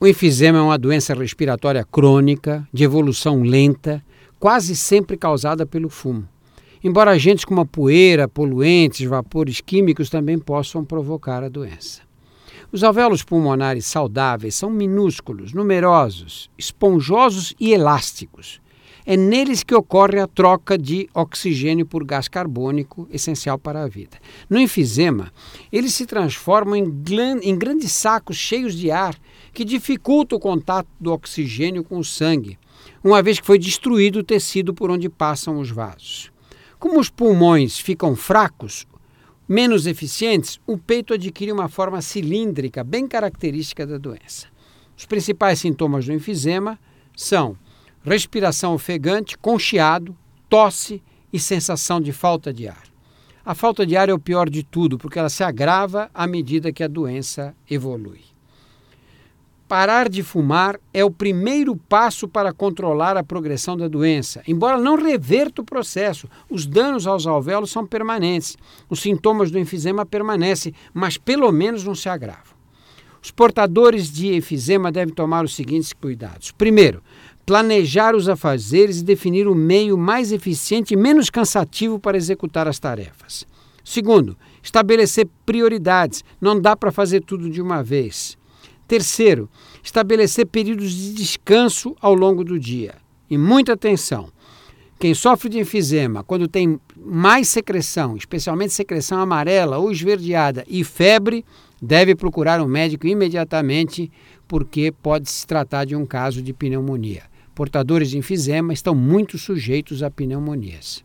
O enfisema é uma doença respiratória crônica, de evolução lenta, quase sempre causada pelo fumo. Embora agentes como a poeira, poluentes, vapores químicos também possam provocar a doença. Os alvéolos pulmonares saudáveis são minúsculos, numerosos, esponjosos e elásticos. É neles que ocorre a troca de oxigênio por gás carbônico, essencial para a vida. No enfisema, eles se transformam em, em grandes sacos cheios de ar que dificulta o contato do oxigênio com o sangue, uma vez que foi destruído o tecido por onde passam os vasos. Como os pulmões ficam fracos, menos eficientes, o peito adquire uma forma cilíndrica, bem característica da doença. Os principais sintomas do enfisema são respiração ofegante, com chiado, tosse e sensação de falta de ar. A falta de ar é o pior de tudo, porque ela se agrava à medida que a doença evolui. Parar de fumar é o primeiro passo para controlar a progressão da doença. Embora não reverta o processo, os danos aos alvéolos são permanentes. Os sintomas do enfisema permanecem, mas pelo menos não se agravam. Os portadores de enfisema devem tomar os seguintes cuidados. Primeiro, planejar os afazeres e definir o meio mais eficiente e menos cansativo para executar as tarefas. Segundo, estabelecer prioridades. Não dá para fazer tudo de uma vez. Terceiro, estabelecer períodos de descanso ao longo do dia. E muita atenção. Quem sofre de enfisema, quando tem mais secreção, especialmente secreção amarela ou esverdeada e febre, deve procurar um médico imediatamente, porque pode se tratar de um caso de pneumonia. Portadores de enfisema estão muito sujeitos a pneumonias.